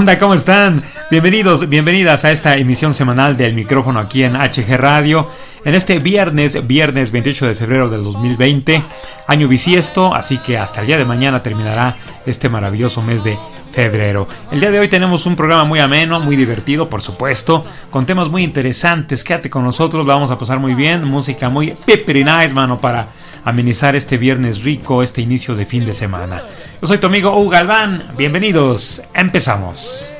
¿Cómo están? Bienvenidos, bienvenidas a esta emisión semanal del micrófono aquí en HG Radio. En este viernes, viernes 28 de febrero del 2020, año bisiesto, así que hasta el día de mañana terminará este maravilloso mes de febrero. El día de hoy tenemos un programa muy ameno, muy divertido, por supuesto, con temas muy interesantes. Quédate con nosotros, lo vamos a pasar muy bien. Música muy peppery nice, mano, para amenizar este viernes rico, este inicio de fin de semana. Yo soy tu amigo Hugo Galván, bienvenidos, empezamos.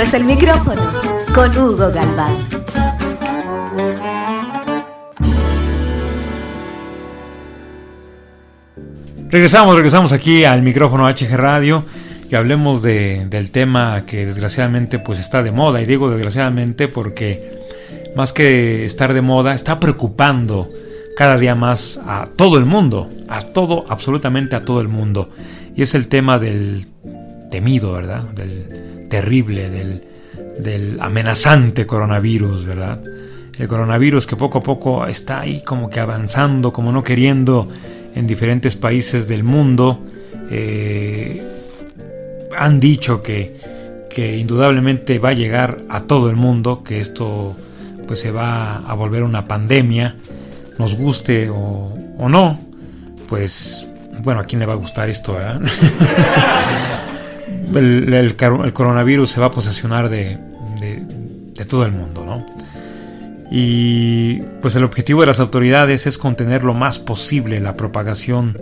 Es el micrófono con Hugo Galván. Regresamos, regresamos aquí al micrófono HG Radio y hablemos de, del tema que desgraciadamente pues está de moda y digo desgraciadamente porque más que estar de moda está preocupando cada día más a todo el mundo, a todo, absolutamente a todo el mundo y es el tema del temido, ¿verdad? Del terrible, del, del amenazante coronavirus, ¿verdad? El coronavirus que poco a poco está ahí como que avanzando, como no queriendo en diferentes países del mundo. Eh, han dicho que, que, indudablemente va a llegar a todo el mundo, que esto pues se va a volver una pandemia, nos guste o, no, pues bueno, ¿a quién le va a gustar esto? el, coronavirus se va a posesionar de, todo el mundo, ¿no? Y pues el objetivo de las autoridades es contener lo más posible la propagación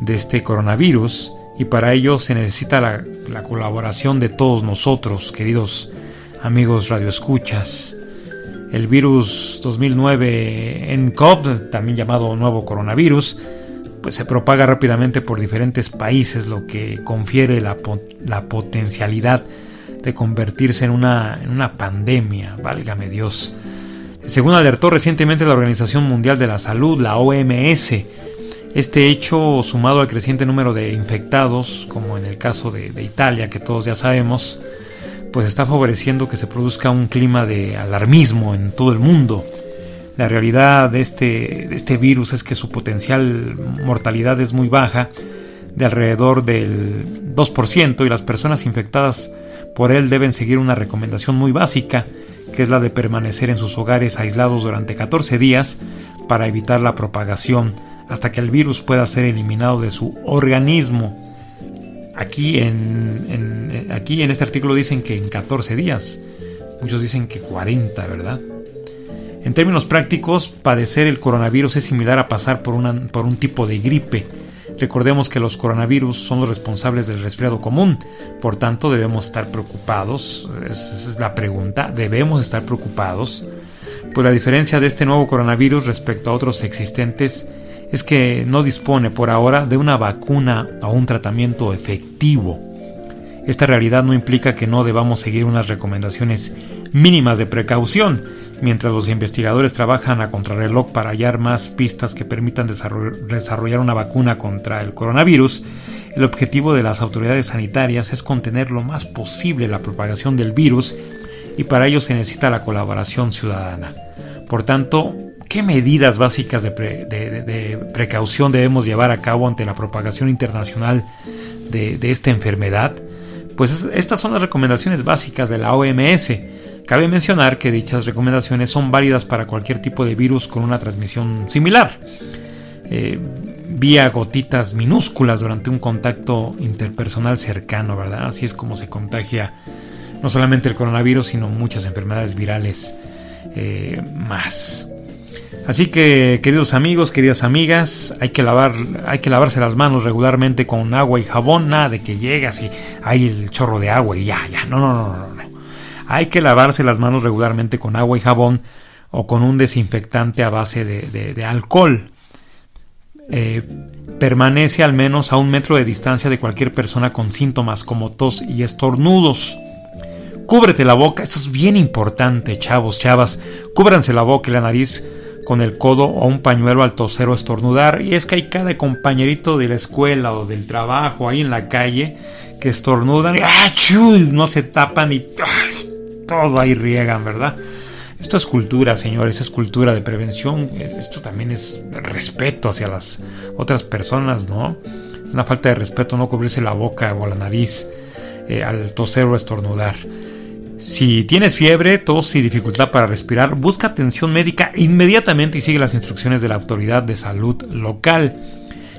de este coronavirus y para ello se necesita la, la colaboración de todos nosotros, queridos amigos radioescuchas. El virus 2009 NCOV, también llamado nuevo coronavirus, pues se propaga rápidamente por diferentes países, lo que confiere la, la potencialidad de convertirse en una, en una pandemia, válgame Dios. Según alertó recientemente la Organización Mundial de la Salud, la OMS, este hecho, sumado al creciente número de infectados, como en el caso de, de, Italia, que todos ya sabemos, pues está favoreciendo que se produzca un clima de alarmismo en todo el mundo. La realidad de este, de este virus es que su potencial mortalidad es muy baja, de alrededor del 2%, y las personas infectadas por él deben seguir una recomendación muy básica, que es la de permanecer en sus hogares aislados durante 14 días para evitar la propagación hasta que el virus pueda ser eliminado de su organismo. Aquí en, aquí en este artículo dicen que en 14 días, muchos dicen que 40, ¿verdad? En términos prácticos, padecer el coronavirus es similar a pasar por, por un tipo de gripe. Recordemos que los coronavirus son los responsables del resfriado común, por tanto debemos estar preocupados, esa es la pregunta, debemos estar preocupados, pues la diferencia de este nuevo coronavirus respecto a otros existentes es que no dispone por ahora de una vacuna o un tratamiento efectivo. Esta realidad no implica que no debamos seguir unas recomendaciones mínimas de precaución, mientras los investigadores trabajan a contrarreloj para hallar más pistas que permitan desarrollar una vacuna contra el coronavirus, el objetivo de las autoridades sanitarias es contener lo más posible la propagación del virus y para ello se necesita la colaboración ciudadana. Por tanto, ¿qué medidas básicas de, precaución debemos llevar a cabo ante la propagación internacional de, esta enfermedad? Pues estas son las recomendaciones básicas de la OMS Cabe mencionar que dichas recomendaciones son válidas para cualquier tipo de virus con una transmisión similar, eh, vía gotitas minúsculas durante un contacto interpersonal cercano, ¿verdad? Así es como se contagia no solamente el coronavirus, sino muchas enfermedades virales eh, más. Así que, queridos amigos, queridas amigas, hay que lavar, hay que lavarse las manos regularmente con agua y jabón, nada de que llegas y hay el chorro de agua y ya, ya, no, no, no, no, no. Hay que lavarse las manos regularmente con agua y jabón o con un desinfectante a base de, alcohol. Eh, permanece al menos a un metro de distancia de cualquier persona con síntomas como tos y estornudos. Cúbrete la boca, esto es bien importante, chavos, chavas. Cúbranse la boca y la nariz con el codo o un pañuelo al toser o estornudar. Y es que hay cada compañerito de la escuela o del trabajo ahí en la calle que estornudan y ¡ah, no se tapan y todo ahí riegan, ¿verdad? Esto es cultura, señores, es cultura de prevención. Esto también es respeto hacia las otras personas, ¿no? Una falta de respeto no cubrirse la boca o la nariz eh, al toser o estornudar. Si tienes fiebre, tos y dificultad para respirar, busca atención médica inmediatamente y sigue las instrucciones de la autoridad de salud local.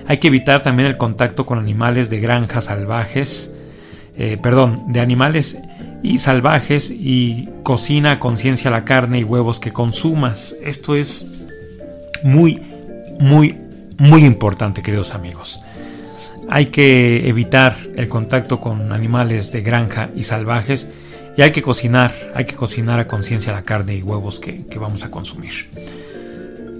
Hay que evitar también el contacto con animales de granjas salvajes, eh, perdón, de animales y salvajes y cocina a conciencia la carne y huevos que consumas. Esto es muy, muy, muy importante, queridos amigos. Hay que evitar el contacto con animales de granja y salvajes Y hay que cocinar, hay que cocinar a conciencia la carne y huevos que, vamos a consumir.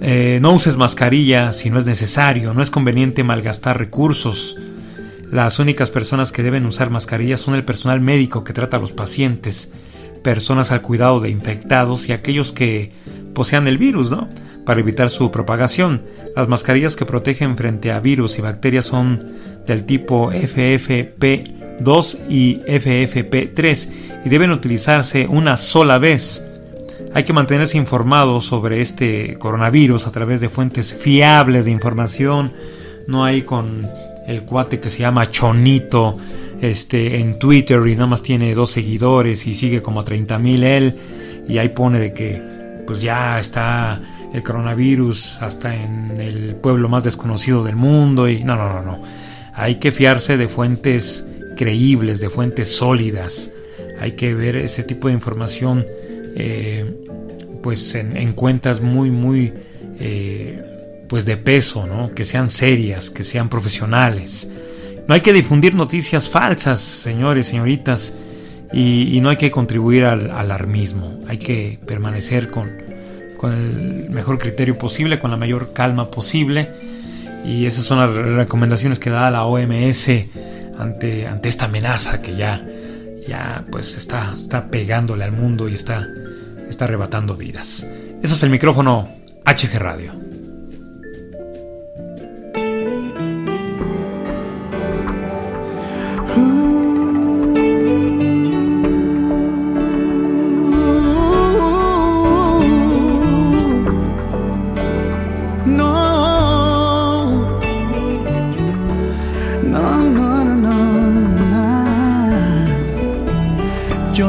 Eh, no uses mascarilla si no es necesario, no es conveniente malgastar recursos. Las únicas personas que deben usar mascarillas son el personal médico que trata a los pacientes, personas al cuidado de infectados y aquellos que posean el virus, ¿no? Para evitar su propagación. Las mascarillas que protegen frente a virus y bacterias son del tipo FFP2 y FFP3 y deben utilizarse una sola vez. Hay que mantenerse informado sobre este coronavirus a través de fuentes fiables de información. No hay con el cuate que se llama Chonito este, en Twitter y nada más tiene dos seguidores y sigue como a 30 mil él y ahí pone de que pues ya está el coronavirus hasta en el pueblo más desconocido del mundo y no, no, no, no. Hay que fiarse de fuentes creíbles, de fuentes sólidas. Hay que ver ese tipo de información eh, pues en, cuentas muy, muy eh, pues de peso, ¿no? que sean serias, que sean profesionales. No hay que difundir noticias falsas, señores, señoritas, y, no hay que contribuir al alarmismo. Hay que permanecer con, con el mejor criterio posible, con la mayor calma posible. Y esas son las recomendaciones que da la OMS ante, ante esta amenaza que ya, ya pues está, está pegándole al mundo y está, está arrebatando vidas. Eso es el micrófono HG Radio.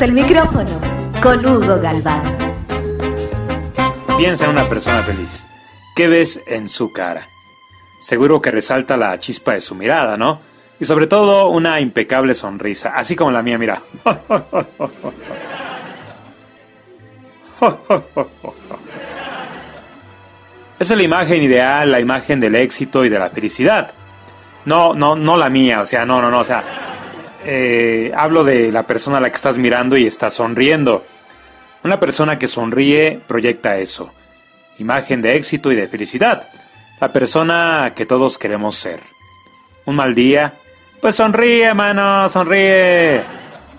El micrófono con Hugo Galván. Piensa en una persona feliz. ¿Qué ves en su cara? Seguro que resalta la chispa de su mirada, ¿no? Y sobre todo una impecable sonrisa, así como la mía, mira. Esa es la imagen ideal, la imagen del éxito y de la felicidad. No, no, no la mía, o sea, no, no, no, o sea, eh, hablo de la persona a la que estás mirando y estás sonriendo. Una persona que sonríe proyecta eso, imagen de éxito y de felicidad, la persona que todos queremos ser. Un mal día, pues sonríe, mano, sonríe.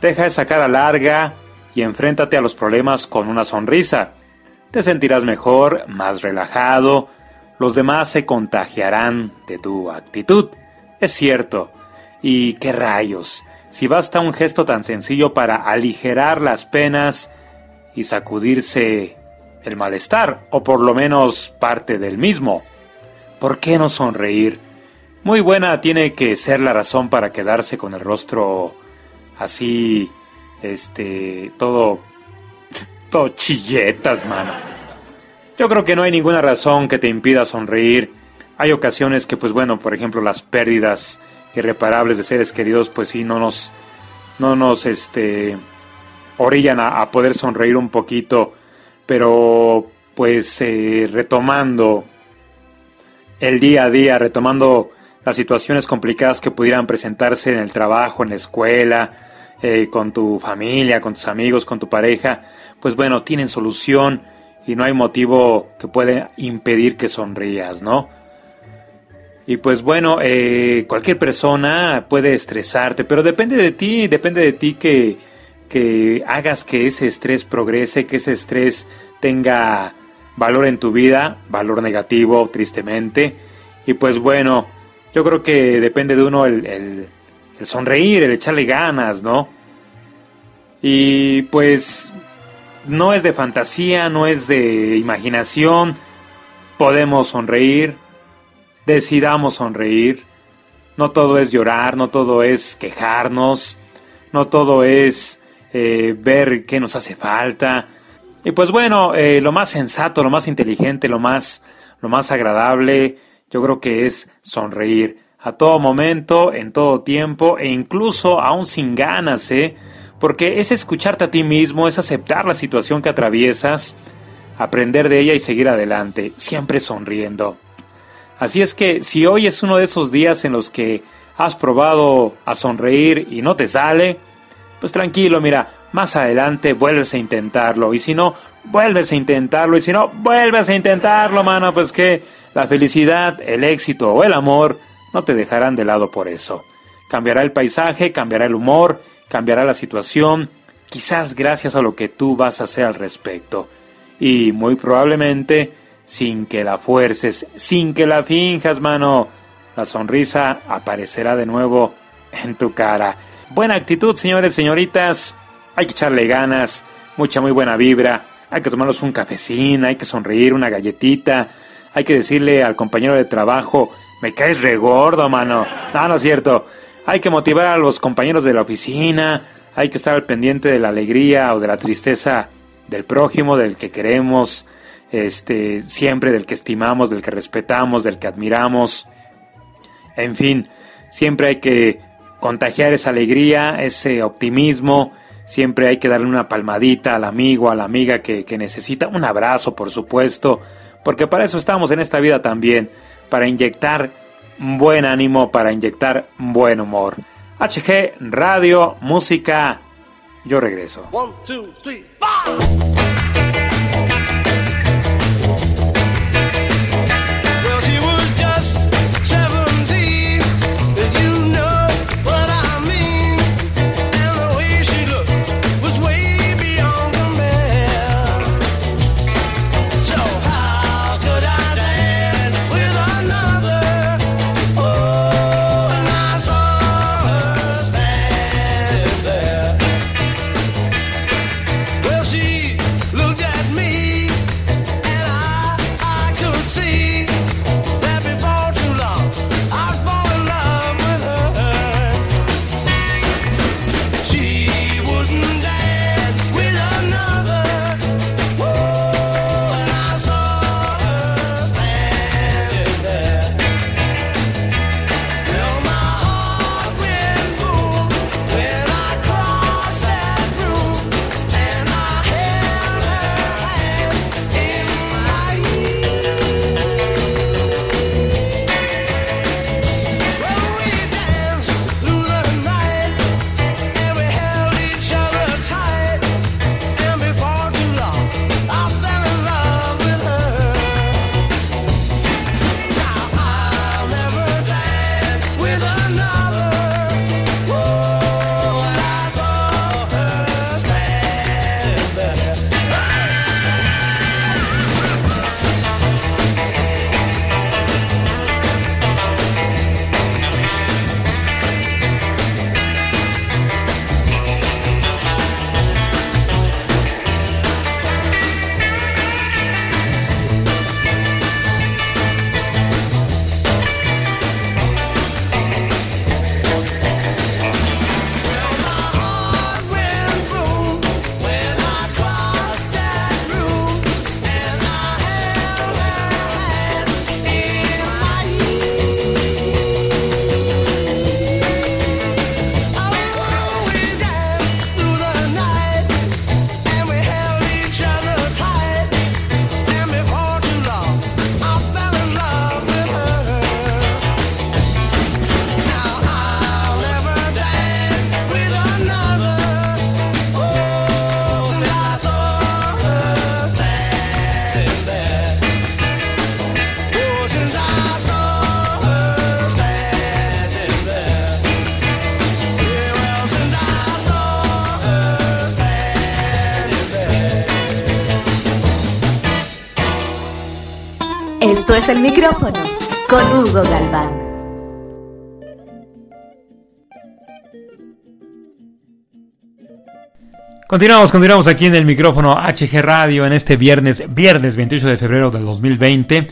Deja esa cara larga y enfréntate a los problemas con una sonrisa. Te sentirás mejor, más relajado, los demás se contagiarán de tu actitud. Es cierto. ¿Y qué rayos? Si basta un gesto tan sencillo para aligerar las penas y sacudirse el malestar, o por lo menos parte del mismo. ¿Por qué no sonreír? Muy buena tiene que ser la razón para quedarse con el rostro así, este, todo, todo chilletas, mano. Yo creo que no hay ninguna razón que te impida sonreír. Hay ocasiones que, pues bueno, por ejemplo, las pérdidas irreparables de seres queridos, pues sí, no nos, no nos, este, orillan a, poder sonreír un poquito, pero pues eh, retomando el día a día, retomando las situaciones complicadas que pudieran presentarse en el trabajo, en la escuela, eh, con tu familia, con tus amigos, con tu pareja, pues bueno, tienen solución y no hay motivo que pueda impedir que sonrías, ¿no? Y pues bueno, eh, cualquier persona puede estresarte, pero depende de ti, depende de ti que, que hagas que ese estrés progrese, que ese estrés tenga valor en tu vida, valor negativo, tristemente. Y pues bueno, yo creo que depende de uno el, el, sonreír, el echarle ganas, ¿no? Y pues no es de fantasía, no es de imaginación. Podemos sonreír, decidamos sonreír. No todo es llorar, no todo es quejarnos, no todo es eh, ver qué nos hace falta. Y pues bueno, eh, lo más sensato, lo más inteligente, lo más, lo más agradable, yo creo que es sonreír a todo momento, en todo tiempo e incluso aún sin ganas, ¿eh? Porque es escucharte a ti mismo, es aceptar la situación que atraviesas, aprender de ella y seguir adelante, siempre sonriendo. Así es que si hoy es uno de esos días en los que has probado a sonreír y no te sale, pues tranquilo, mira, más adelante vuelves a intentarlo. Y si no, vuelves a intentarlo. Y si no, vuelves a intentarlo, mano. Pues que la felicidad, el éxito o el amor no te dejarán de lado por eso. Cambiará el paisaje, cambiará el humor, cambiará la situación, quizás gracias a lo que tú vas a hacer al respecto. Y muy probablemente sin que la fuerces, sin que la finjas, mano. La sonrisa aparecerá de nuevo en tu cara. Buena actitud, señores, señoritas. Hay que echarle ganas, mucha muy buena vibra. Hay que tomarnos un cafecín, hay que sonreír, una galletita. Hay que decirle al compañero de trabajo, me caes regordo, mano. No, no es cierto. Hay que motivar a los compañeros de la oficina. Hay que estar al pendiente de la alegría o de la tristeza del prójimo, del que queremos este, siempre del que estimamos, del que respetamos, del que admiramos. En fin, siempre hay que contagiar esa alegría, ese optimismo, siempre hay que darle una palmadita al amigo, a la amiga que, que necesita, un abrazo por supuesto, porque para eso estamos en esta vida también, para inyectar buen ánimo, para inyectar buen humor. HG Radio, música, yo regreso. El micrófono con Hugo Galván. Continuamos, continuamos aquí en el micrófono HG Radio en este viernes, viernes 28 de febrero del 2020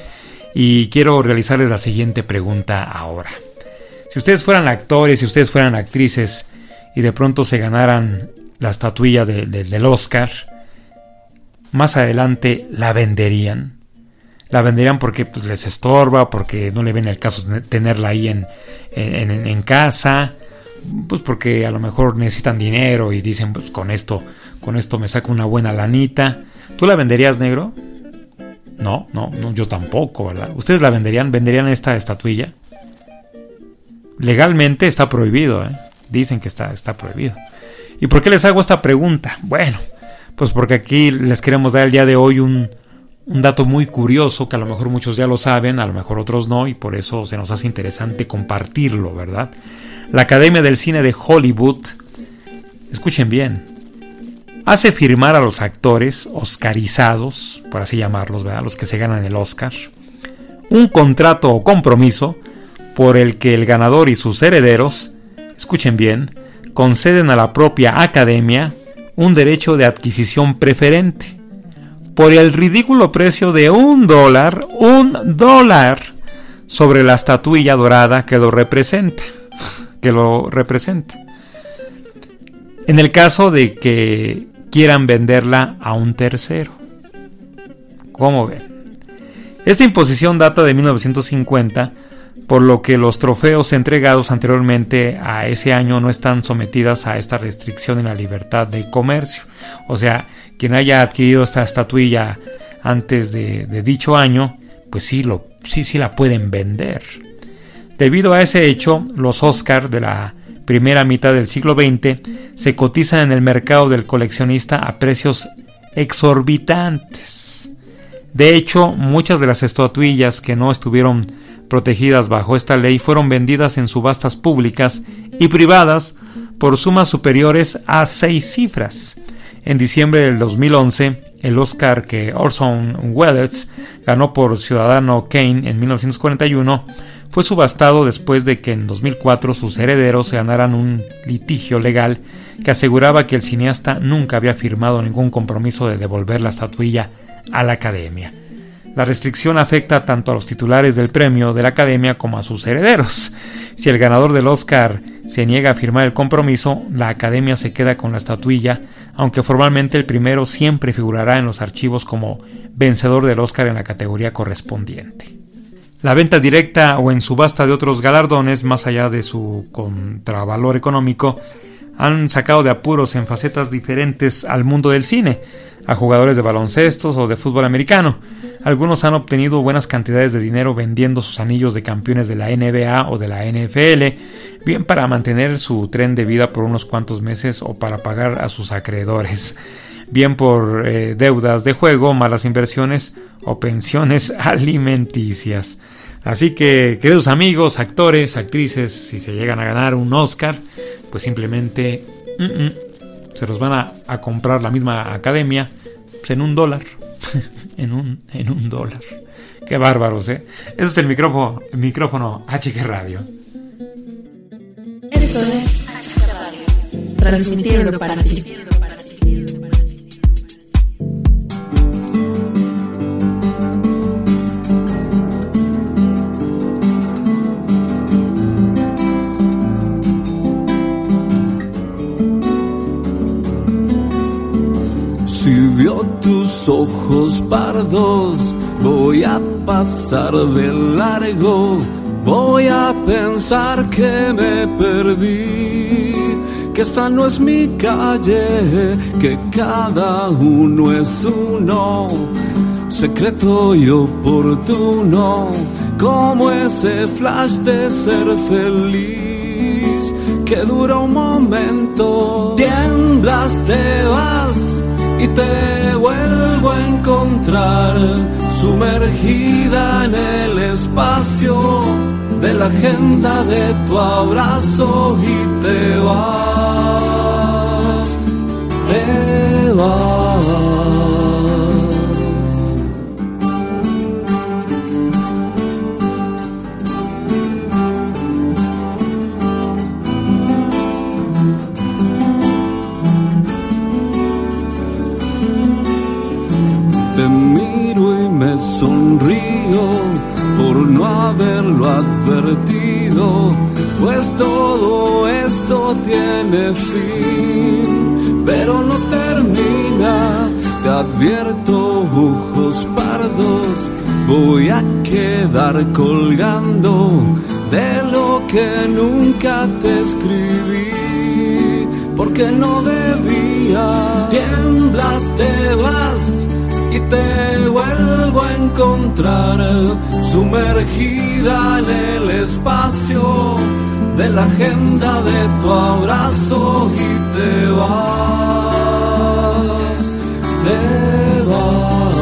y quiero realizarles la siguiente pregunta ahora. Si ustedes fueran actores, si ustedes fueran actrices y de pronto se ganaran la estatuilla del Oscar, más adelante la venderían. La venderían porque pues, les estorba, porque no le ven el caso tenerla ahí en, en casa, pues porque a lo mejor necesitan dinero y dicen, pues con esto, con esto me saco una buena lanita. ¿Tú la venderías, negro? No, no, no, yo tampoco, ¿verdad? ¿Ustedes la venderían? ¿Venderían esta estatuilla? Legalmente está prohibido, ¿eh? Dicen que está, está prohibido. ¿Y por qué les hago esta pregunta? Bueno, pues porque aquí les queremos dar el día de hoy un, un dato muy curioso que a lo mejor muchos ya lo saben, a lo mejor otros no, y por eso se nos hace interesante compartirlo, ¿verdad? La Academia del Cine de Hollywood, escuchen bien, hace firmar a los actores oscarizados, por así llamarlos, ¿verdad? los que se ganan el Oscar, un contrato o compromiso por el que el ganador y sus herederos, escuchen bien, conceden a la propia academia un derecho de adquisición preferente por el ridículo precio de un dólar, un dólar sobre la estatuilla dorada que lo representa que lo represente. En el caso de que quieran venderla a un tercero. ¿Cómo ven? Esta imposición data de 1950, por lo que los trofeos entregados anteriormente a ese año no están sometidas a esta restricción en la libertad de comercio. O sea, quien haya adquirido esta estatuilla antes de, dicho año, pues sí, lo, sí, sí la pueden vender. Debido a ese hecho, los Oscar de la primera mitad del siglo XX se cotizan en el mercado del coleccionista a precios exorbitantes. De hecho, muchas de las estatuillas que no estuvieron protegidas bajo esta ley fueron vendidas en subastas públicas y privadas por sumas superiores a seis cifras. En diciembre del 2011, el Oscar que Orson Welles ganó por Ciudadano Kane en 1941 fue subastado después de que en 2004 sus herederos se ganaran un litigio legal que aseguraba que el cineasta nunca había firmado ningún compromiso de devolver la estatuilla a la academia. La restricción afecta tanto a los titulares del premio de la academia como a sus herederos. Si el ganador del Oscar se niega a firmar el compromiso, la academia se queda con la estatuilla, aunque formalmente el primero siempre figurará en los archivos como vencedor del Oscar en la categoría correspondiente. La venta directa o en subasta de otros galardones, más allá de su contravalor económico, han sacado de apuros en facetas diferentes al mundo del cine, a jugadores de baloncestos o de fútbol americano. Algunos han obtenido buenas cantidades de dinero vendiendo sus anillos de campeones de la NBA o de la NFL, bien para mantener su tren de vida por unos cuantos meses o para pagar a sus acreedores bien por eh, deudas de juego, malas inversiones o pensiones alimenticias. Así que, queridos amigos, actores, actrices, si se llegan a ganar un Oscar, pues simplemente se los van a, comprar la misma academia pues, en un dólar. en, un, en un dólar. Qué bárbaros, ¿eh? Eso es el micrófono, el micrófono HG Radio. Esto es HG Radio. Transmitiendo para ti. Tus ojos pardos, voy a pasar de largo, voy a pensar que me perdí, que esta no es mi calle, que cada uno es uno, secreto y oportuno, como ese flash de ser feliz, que dura un momento, tiemblas, te vas y te vuelvo a encontrar sumergida en el espacio de la agenda de tu abrazo y te vas, te vas. Haberlo advertido, pues todo esto tiene fin, pero no termina. Te advierto, ojos pardos, voy a quedar colgando de lo que nunca te escribí, porque no debía. Tiemblas, te vas te vuelvo a encontrar sumergida en el espacio de la agenda de tu abrazo y te vas, te vas,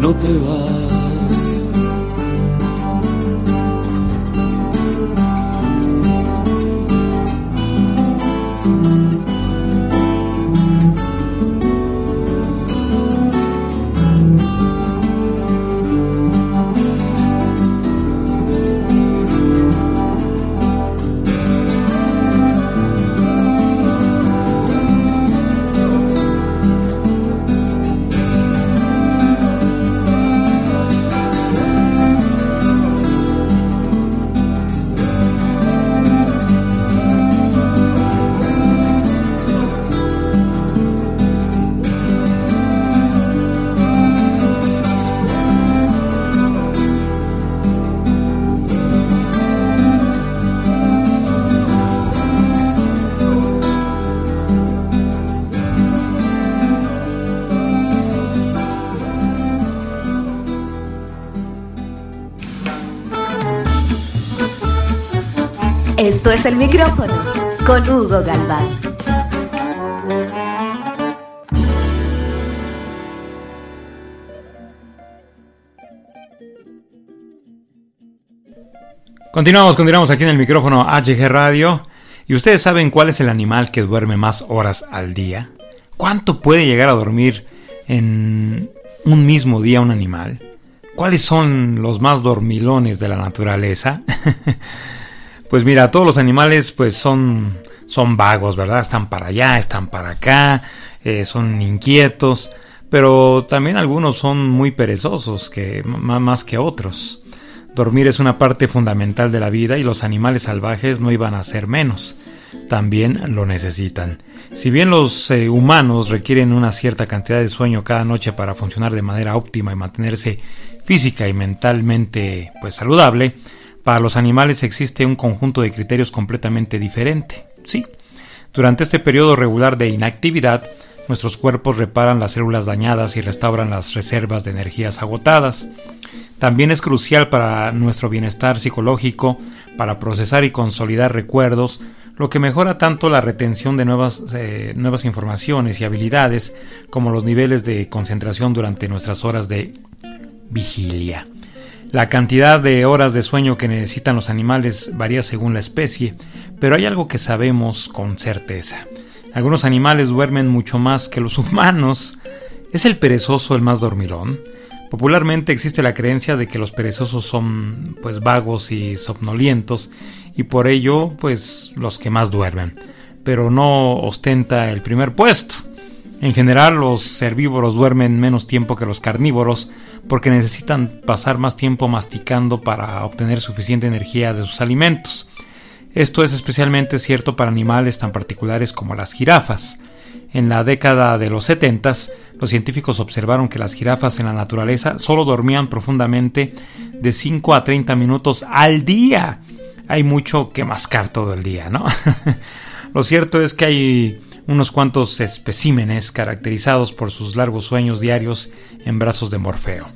no te vas. Esto es el micrófono con Hugo Galván. Continuamos, continuamos aquí en el micrófono HG Radio. ¿Y ustedes saben cuál es el animal que duerme más horas al día? ¿Cuánto puede llegar a dormir en un mismo día un animal? ¿Cuáles son los más dormilones de la naturaleza? Pues mira, todos los animales pues son, son vagos, ¿verdad? Están para allá, están para acá, eh, son inquietos, pero también algunos son muy perezosos, que, más que otros. Dormir es una parte fundamental de la vida y los animales salvajes no iban a ser menos. También lo necesitan. Si bien los eh, humanos requieren una cierta cantidad de sueño cada noche para funcionar de manera óptima y mantenerse física y mentalmente pues saludable, para los animales existe un conjunto de criterios completamente diferente. Sí, durante este periodo regular de inactividad, nuestros cuerpos reparan las células dañadas y restauran las reservas de energías agotadas. También es crucial para nuestro bienestar psicológico, para procesar y consolidar recuerdos, lo que mejora tanto la retención de nuevas, eh, nuevas informaciones y habilidades como los niveles de concentración durante nuestras horas de vigilia. La cantidad de horas de sueño que necesitan los animales varía según la especie, pero hay algo que sabemos con certeza. Algunos animales duermen mucho más que los humanos. ¿Es el perezoso el más dormilón? Popularmente existe la creencia de que los perezosos son pues vagos y somnolientos y por ello pues los que más duermen, pero no ostenta el primer puesto. En general, los herbívoros duermen menos tiempo que los carnívoros porque necesitan pasar más tiempo masticando para obtener suficiente energía de sus alimentos. Esto es especialmente cierto para animales tan particulares como las jirafas. En la década de los 70, los científicos observaron que las jirafas en la naturaleza solo dormían profundamente de 5 a 30 minutos al día. Hay mucho que mascar todo el día, ¿no? Lo cierto es que hay unos cuantos especímenes caracterizados por sus largos sueños diarios en brazos de Morfeo.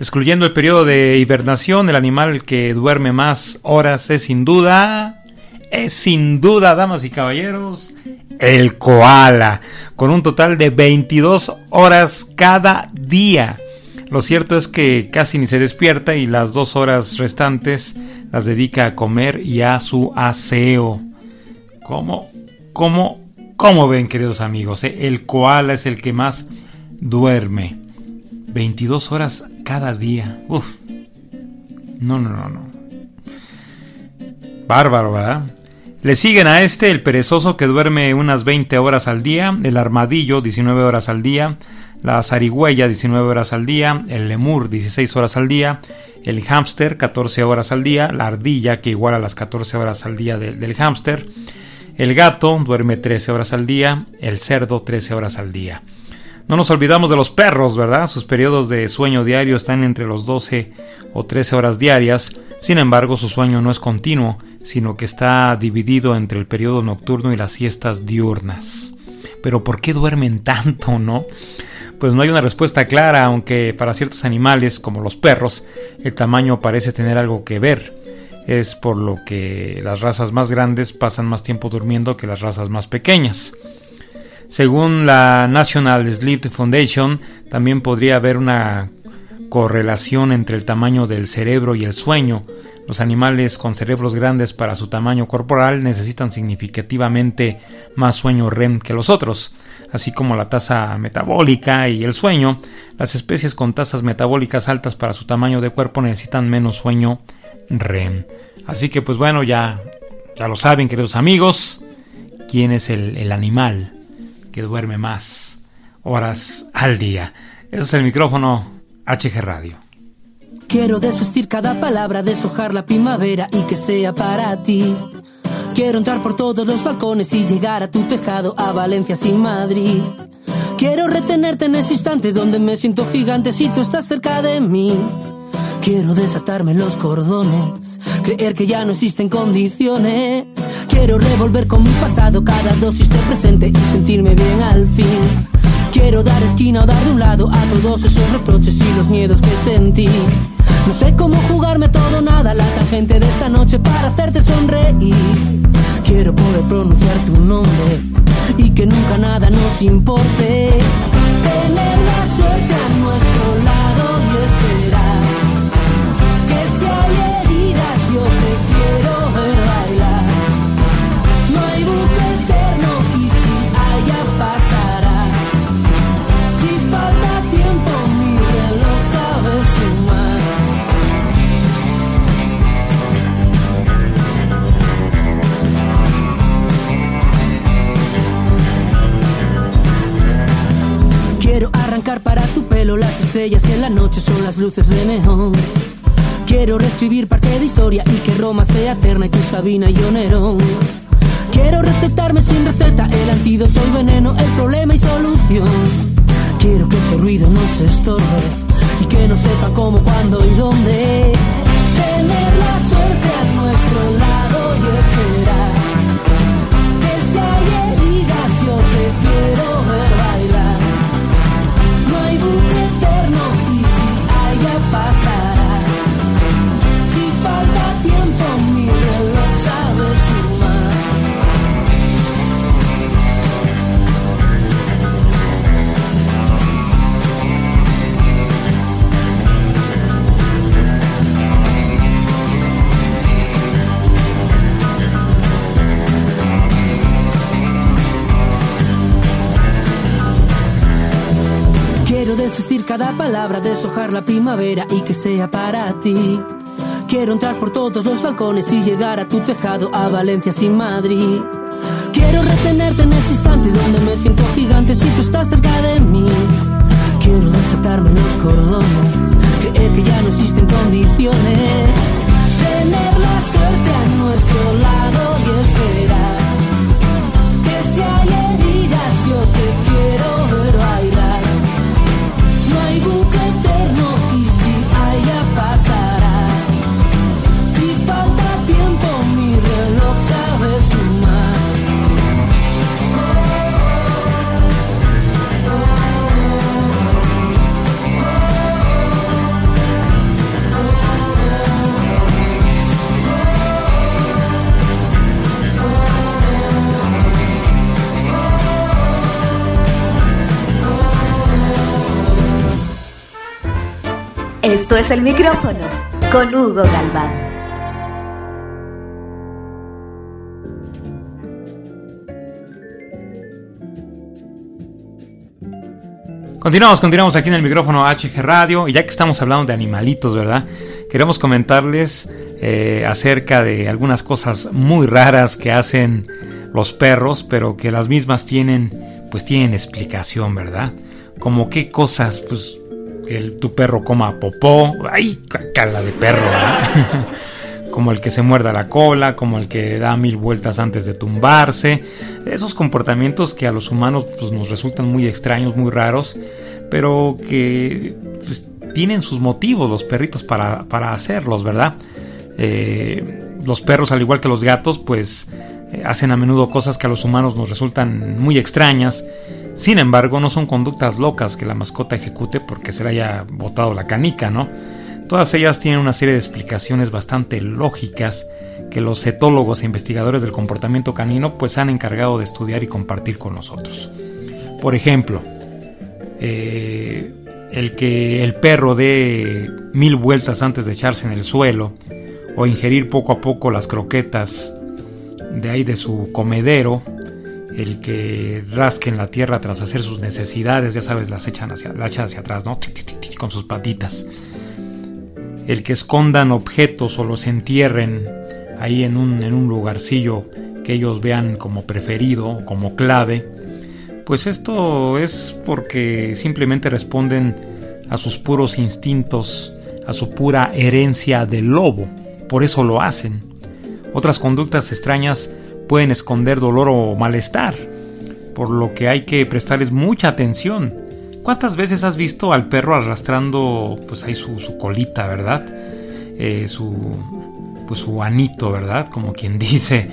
Excluyendo el periodo de hibernación, el animal que duerme más horas es sin duda, es sin duda, damas y caballeros, el koala, con un total de 22 horas cada día. Lo cierto es que casi ni se despierta y las dos horas restantes las dedica a comer y a su aseo. ¿Cómo? ¿Cómo como ven, queridos amigos, eh? el koala es el que más duerme. 22 horas cada día. Uf. No, no, no, no. Bárbaro, ¿verdad? Le siguen a este el perezoso que duerme unas 20 horas al día, el armadillo 19 horas al día, la zarigüeya 19 horas al día, el lemur 16 horas al día, el hámster 14 horas al día, la ardilla que iguala las 14 horas al día del hámster, el gato duerme 13 horas al día, el cerdo 13 horas al día. No nos olvidamos de los perros, ¿verdad? Sus periodos de sueño diario están entre los 12 o 13 horas diarias, sin embargo su sueño no es continuo, sino que está dividido entre el periodo nocturno y las siestas diurnas. Pero ¿por qué duermen tanto, no? Pues no hay una respuesta clara, aunque para ciertos animales, como los perros, el tamaño parece tener algo que ver. Es por lo que las razas más grandes pasan más tiempo durmiendo que las razas más pequeñas. Según la National Sleep Foundation, también podría haber una correlación entre el tamaño del cerebro y el sueño. Los animales con cerebros grandes para su tamaño corporal necesitan significativamente más sueño REM que los otros, así como la tasa metabólica y el sueño. Las especies con tasas metabólicas altas para su tamaño de cuerpo necesitan menos sueño REM. Así que pues bueno, ya, ya lo saben queridos amigos, quién es el, el animal que duerme más horas al día. Eso es el micrófono HG Radio. Quiero desvestir cada palabra, deshojar la primavera y que sea para ti. Quiero entrar por todos los balcones y llegar a tu tejado, a Valencia sin Madrid. Quiero retenerte en ese instante donde me siento gigante si tú estás cerca de mí. Quiero desatarme los cordones, creer que ya no existen condiciones. Quiero revolver con mi pasado cada dosis de presente y sentirme bien al fin. Quiero dar esquina o dar de un lado a todos esos reproches y los miedos que sentí. No sé cómo jugarme todo nada la tangente de esta noche para hacerte sonreír. Quiero poder pronunciar tu nombre y que nunca nada nos importe. Tener la suerte Arrancar para tu pelo las estrellas que en la noche son las luces de neón. Quiero reescribir parte de historia y que Roma sea eterna y tu Sabina y yo Nerón. Quiero recetarme sin receta el antídoto y veneno, el problema y solución. Quiero que ese ruido no se estorbe y que no sepa cómo, cuándo y dónde. Tener la suerte a nuestro lado y esperar. Que si hay heridas yo te quiero ver bailar. Quiero desvestir cada palabra, deshojar la primavera y que sea para ti. Quiero entrar por todos los balcones y llegar a tu tejado, a Valencia sin Madrid. Quiero retenerte en ese instante donde me siento gigante si tú estás cerca de mí. Quiero desatarme los cordones, creer que ya no existen condiciones. Tener la suerte a nuestro lado Esto es el micrófono con Hugo Galván. Continuamos, continuamos aquí en el micrófono HG Radio y ya que estamos hablando de animalitos, ¿verdad? Queremos comentarles eh, acerca de algunas cosas muy raras que hacen los perros, pero que las mismas tienen, pues tienen explicación, ¿verdad? Como qué cosas, pues que tu perro coma popó, ay, cala de perro, ¿verdad? como el que se muerda la cola, como el que da mil vueltas antes de tumbarse, esos comportamientos que a los humanos pues, nos resultan muy extraños, muy raros, pero que pues, tienen sus motivos los perritos para, para hacerlos, ¿verdad? Eh, los perros, al igual que los gatos, pues hacen a menudo cosas que a los humanos nos resultan muy extrañas. Sin embargo, no son conductas locas que la mascota ejecute porque se le haya botado la canica, ¿no? Todas ellas tienen una serie de explicaciones bastante lógicas que los etólogos e investigadores del comportamiento canino pues han encargado de estudiar y compartir con nosotros. Por ejemplo, eh, el que el perro dé mil vueltas antes de echarse en el suelo o ingerir poco a poco las croquetas de ahí de su comedero, el que rasque en la tierra tras hacer sus necesidades, ya sabes, las echan hacia, la echa hacia atrás, ¿no? Con sus patitas el que escondan objetos o los entierren ahí en un, en un lugarcillo que ellos vean como preferido, como clave, pues esto es porque simplemente responden a sus puros instintos, a su pura herencia del lobo, por eso lo hacen. Otras conductas extrañas pueden esconder dolor o malestar, por lo que hay que prestarles mucha atención ¿Cuántas veces has visto al perro arrastrando pues ahí su, colita, verdad? Eh, su, pues su anito, ¿verdad? Como quien dice,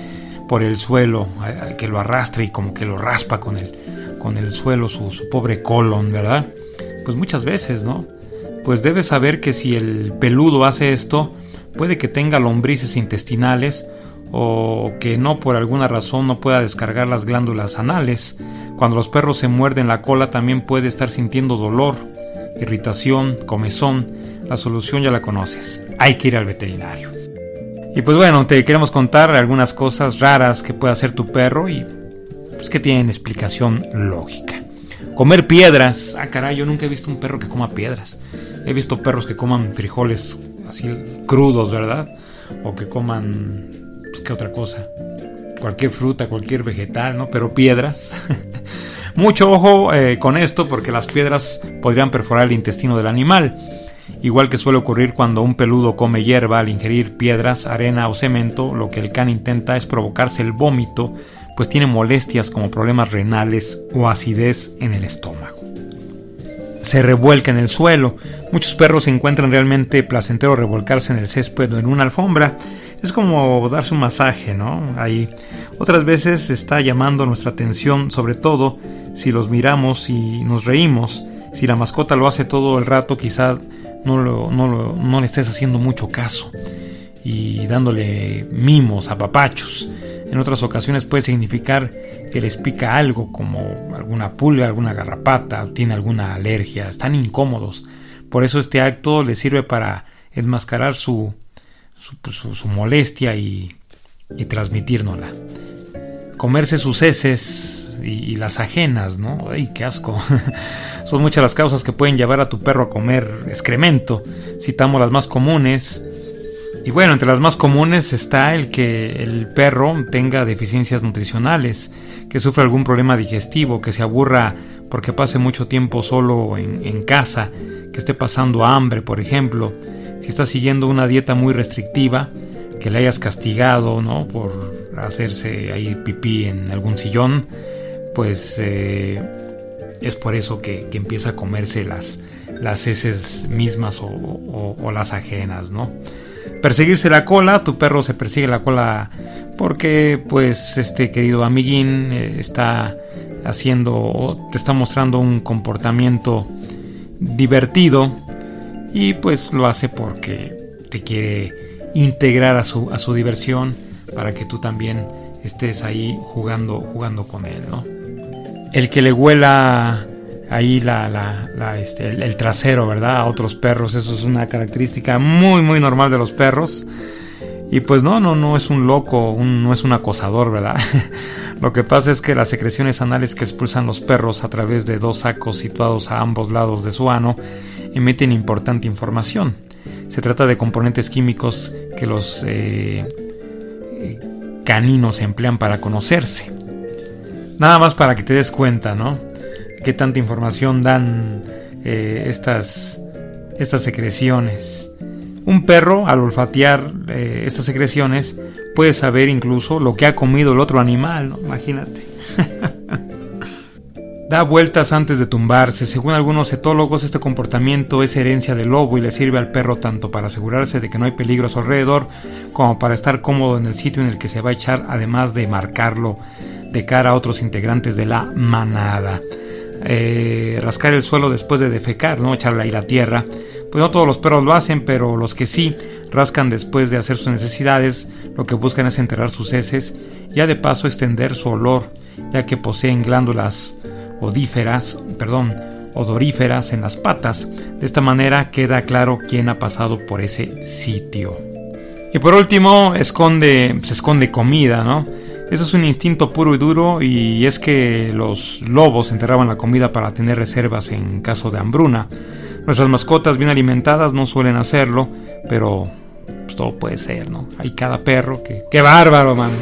por el suelo, que lo arrastra y como que lo raspa con el, con el suelo su, su pobre colon, ¿verdad? Pues muchas veces, ¿no? Pues debes saber que si el peludo hace esto, puede que tenga lombrices intestinales o que no por alguna razón no pueda descargar las glándulas anales. Cuando los perros se muerden la cola también puede estar sintiendo dolor, irritación, comezón. La solución ya la conoces. Hay que ir al veterinario. Y pues bueno, te queremos contar algunas cosas raras que puede hacer tu perro y pues que tienen explicación lógica. Comer piedras. Ah, caray, yo nunca he visto un perro que coma piedras. He visto perros que coman frijoles así crudos, ¿verdad? O que coman ¿qué otra cosa? Cualquier fruta, cualquier vegetal, ¿no? Pero piedras. Mucho ojo eh, con esto porque las piedras podrían perforar el intestino del animal. Igual que suele ocurrir cuando un peludo come hierba al ingerir piedras, arena o cemento, lo que el can intenta es provocarse el vómito, pues tiene molestias como problemas renales o acidez en el estómago. Se revuelca en el suelo. Muchos perros encuentran realmente placentero revolcarse en el césped o en una alfombra, es como darse un masaje, ¿no? Ahí. Otras veces está llamando nuestra atención, sobre todo si los miramos y nos reímos. Si la mascota lo hace todo el rato, quizá no, no, le estés haciendo mucho caso y dándole mimos, a papachos. En otras ocasiones puede significar que les pica algo, como alguna pulga, alguna garrapata, tiene alguna alergia, están incómodos. Por eso este acto les sirve para enmascarar su, pues, su, molestia y, y transmitírnosla. Comerse sus heces y, las ajenas, ¿no? ¡Ay, qué asco! Son muchas las causas que pueden llevar a tu perro a comer excremento. Citamos las más comunes. Y bueno, entre las más comunes está el que el perro tenga deficiencias nutricionales, que sufra algún problema digestivo, que se aburra porque pase mucho tiempo solo en, casa, que esté pasando hambre, por ejemplo, si estás siguiendo una dieta muy restrictiva, que le hayas castigado, ¿no? Por hacerse ahí pipí en algún sillón, pues eh, es por eso que, empieza a comerse las, las heces mismas o, las ajenas, ¿no? Perseguirse la cola, tu perro se persigue la cola porque pues este querido amiguín eh, está haciendo o te está mostrando un comportamiento divertido y pues lo hace porque te quiere integrar a su, a su diversión para que tú también estés ahí jugando, jugando con él, ¿no? El que le huela ahí la, la, este, el, trasero, ¿verdad? A otros perros, eso es una característica muy, muy normal de los perros. Y pues no, no, no es un loco, no es un acosador, ¿verdad? Lo que pasa es que las secreciones anales que expulsan los perros a través de dos sacos situados a ambos lados de su ano emiten importante información. Se trata de componentes químicos que los eh, caninos emplean para conocerse. Nada más para que te des cuenta, ¿no? Qué tanta información dan eh, estas, estas secreciones. Un perro, al olfatear eh, estas secreciones, puede saber incluso lo que ha comido el otro animal. Imagínate. da vueltas antes de tumbarse. Según algunos etólogos, este comportamiento es herencia del lobo y le sirve al perro tanto para asegurarse de que no hay peligro a su alrededor, como para estar cómodo en el sitio en el que se va a echar, además de marcarlo de cara a otros integrantes de la manada. Eh, rascar el suelo después de defecar, ¿no? Echarle ahí la tierra. Pues no todos los perros lo hacen, pero los que sí rascan después de hacer sus necesidades, lo que buscan es enterrar sus heces, ya de paso extender su olor, ya que poseen glándulas odíferas, perdón, odoríferas en las patas. De esta manera queda claro quién ha pasado por ese sitio. Y por último, esconde, se esconde comida, ¿no? Eso es un instinto puro y duro y es que los lobos enterraban la comida para tener reservas en caso de hambruna. Nuestras mascotas bien alimentadas no suelen hacerlo, pero pues, todo puede ser, ¿no? Hay cada perro que... ¡Qué bárbaro, man!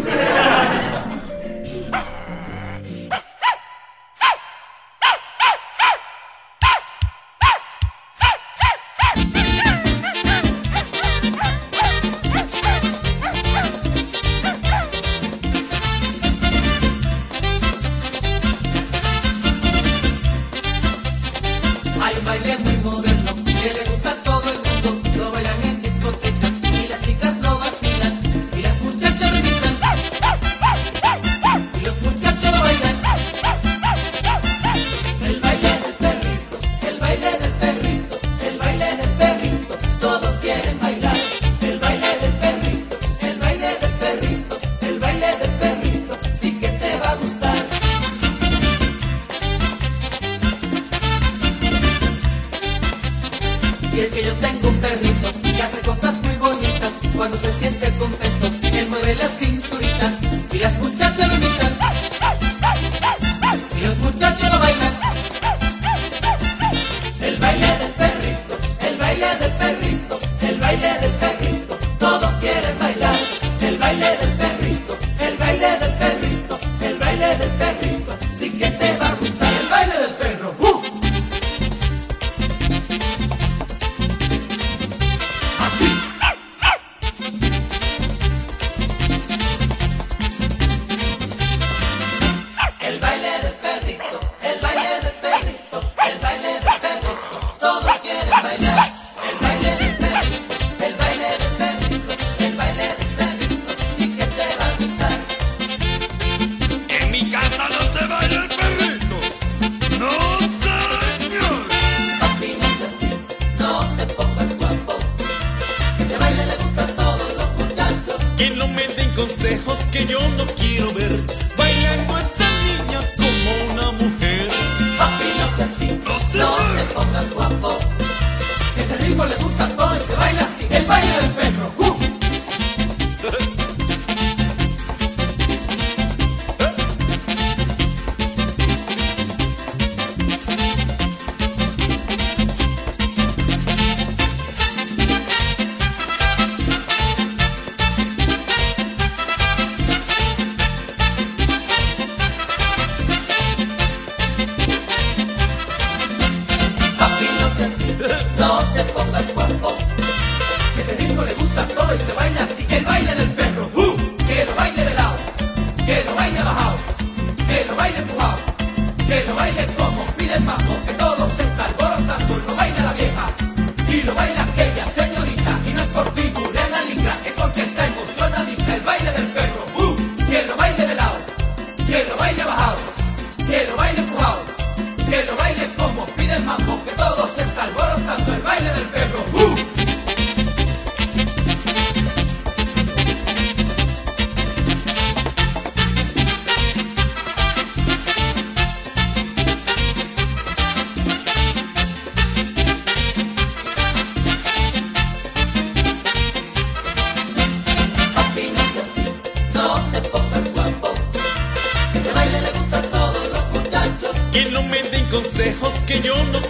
Consejos que yo no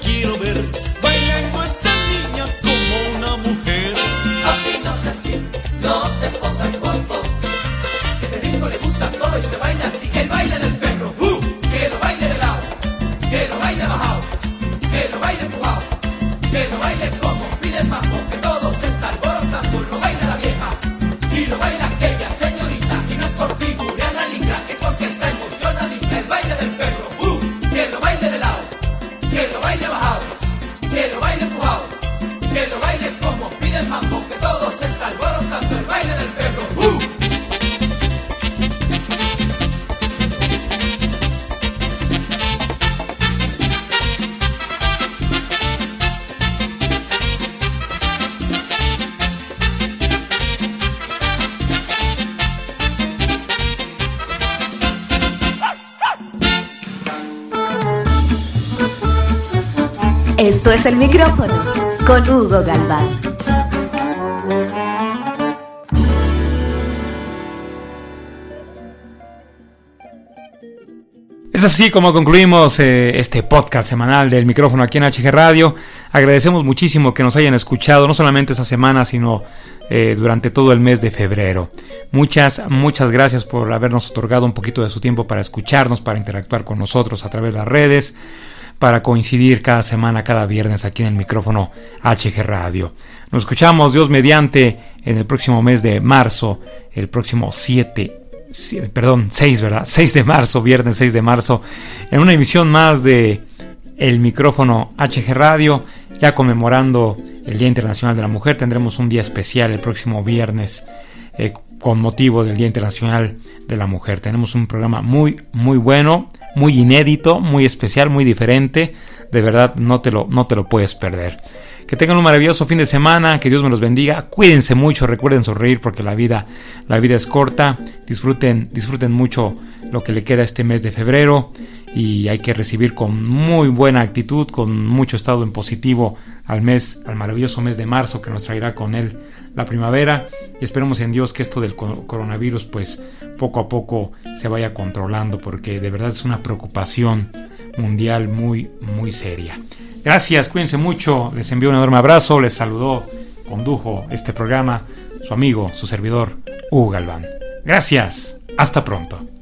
es el micrófono con Hugo Galván. Es así como concluimos eh, este podcast semanal del micrófono aquí en HG Radio. Agradecemos muchísimo que nos hayan escuchado, no solamente esta semana, sino eh, durante todo el mes de febrero. Muchas, muchas gracias por habernos otorgado un poquito de su tiempo para escucharnos, para interactuar con nosotros a través de las redes, para coincidir cada semana, cada viernes aquí en el micrófono HG Radio. Nos escuchamos, Dios mediante, en el próximo mes de marzo, el próximo 7 sí, perdón, 6, ¿verdad? 6 de marzo, viernes 6 de marzo, en una emisión más de El micrófono HG Radio, ya conmemorando el Día Internacional de la Mujer, tendremos un día especial el próximo viernes eh, con motivo del Día Internacional de la Mujer. Tenemos un programa muy, muy bueno, muy inédito, muy especial, muy diferente, de verdad no te lo, no te lo puedes perder. Que tengan un maravilloso fin de semana, que Dios me los bendiga. Cuídense mucho, recuerden sonreír porque la vida, la vida es corta. Disfruten, disfruten mucho lo que le queda este mes de febrero y hay que recibir con muy buena actitud, con mucho estado en positivo al mes, al maravilloso mes de marzo que nos traerá con él la primavera y esperemos en Dios que esto del coronavirus pues poco a poco se vaya controlando porque de verdad es una preocupación mundial muy muy seria. Gracias, cuídense mucho, les envío un enorme abrazo, les saludó, condujo este programa su amigo, su servidor, Hugo Galván. Gracias, hasta pronto.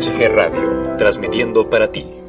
HG Radio, transmitiendo para ti.